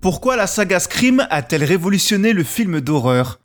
Pourquoi la saga Scream a-t-elle révolutionné le film d'horreur?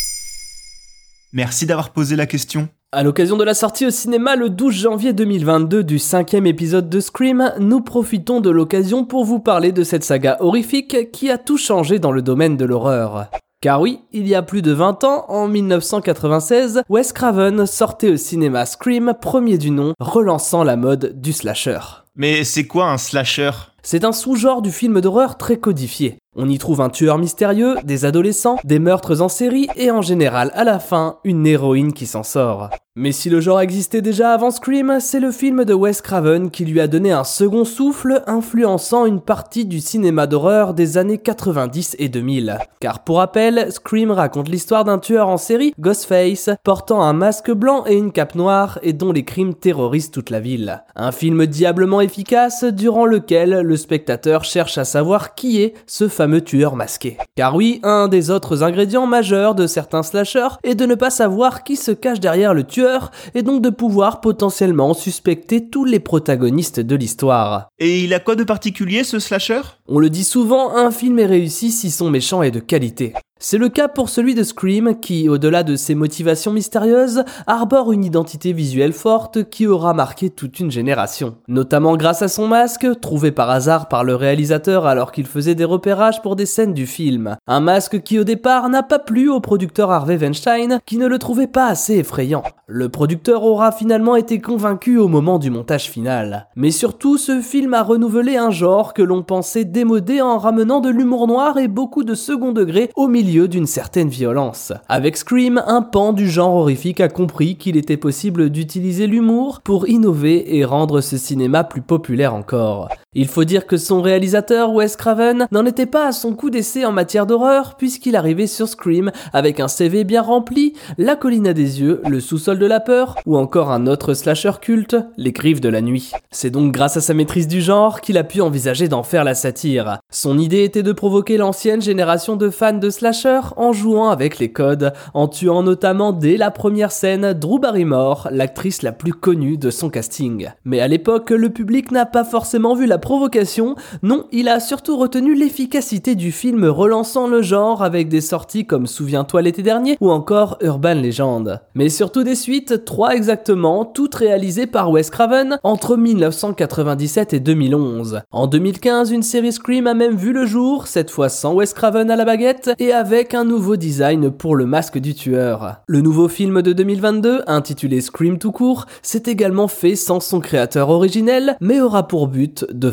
Merci d'avoir posé la question. À l'occasion de la sortie au cinéma le 12 janvier 2022 du cinquième épisode de Scream, nous profitons de l'occasion pour vous parler de cette saga horrifique qui a tout changé dans le domaine de l'horreur. Car oui, il y a plus de 20 ans, en 1996, Wes Craven sortait au cinéma Scream, premier du nom, relançant la mode du slasher. Mais c'est quoi un slasher? C'est un sous-genre du film d'horreur très codifié. On y trouve un tueur mystérieux, des adolescents, des meurtres en série et en général, à la fin, une héroïne qui s'en sort. Mais si le genre existait déjà avant Scream, c'est le film de Wes Craven qui lui a donné un second souffle, influençant une partie du cinéma d'horreur des années 90 et 2000. Car pour rappel, Scream raconte l'histoire d'un tueur en série, Ghostface, portant un masque blanc et une cape noire et dont les crimes terrorisent toute la ville. Un film diablement efficace durant lequel le spectateur cherche à savoir qui est ce fameux tueur masqué. Car oui, un des autres ingrédients majeurs de certains slashers est de ne pas savoir qui se cache derrière le tueur et donc de pouvoir potentiellement suspecter tous les protagonistes de l'histoire. Et il a quoi de particulier ce slasher? On le dit souvent, un film est réussi si son méchant est de qualité. C'est le cas pour celui de Scream qui, au-delà de ses motivations mystérieuses, arbore une identité visuelle forte qui aura marqué toute une génération. Notamment grâce à son masque, trouvé par hasard par le réalisateur alors qu'il faisait des repérages pour des scènes du film. Un masque qui au départ n'a pas plu au producteur Harvey Weinstein qui ne le trouvait pas assez effrayant. Le producteur aura finalement été convaincu au moment du montage final. Mais surtout, ce film a renouvelé un genre que l'on pensait démodé en ramenant de l'humour noir et beaucoup de second degré au d'une certaine violence. Avec Scream, un pan du genre horrifique a compris qu'il était possible d'utiliser l'humour pour innover et rendre ce cinéma plus populaire encore. Il faut dire que son réalisateur, Wes Craven, n'en était pas à son coup d'essai en matière d'horreur, puisqu'il arrivait sur Scream avec un CV bien rempli, La colline des yeux, Le sous-sol de la peur, ou encore un autre slasher culte, Les griffes de la nuit. C'est donc grâce à sa maîtrise du genre qu'il a pu envisager d'en faire la satire. Son idée était de provoquer l'ancienne génération de fans de slasher en jouant avec les codes, en tuant notamment dès la première scène Drew Barrymore, l'actrice la plus connue de son casting. Mais à l'époque, le public n'a pas forcément vu la provocation, non, il a surtout retenu l'efficacité du film relançant le genre avec des sorties comme Souviens-toi l'été dernier ou encore Urban Legend. Mais surtout des suites, trois exactement, toutes réalisées par Wes Craven entre 1997 et 2011. En 2015, une série Scream a même vu le jour, cette fois sans Wes Craven à la baguette et avec un nouveau design pour le masque du tueur. Le nouveau film de 2022, intitulé Scream tout court, s'est également fait sans son créateur originel, mais aura pour but de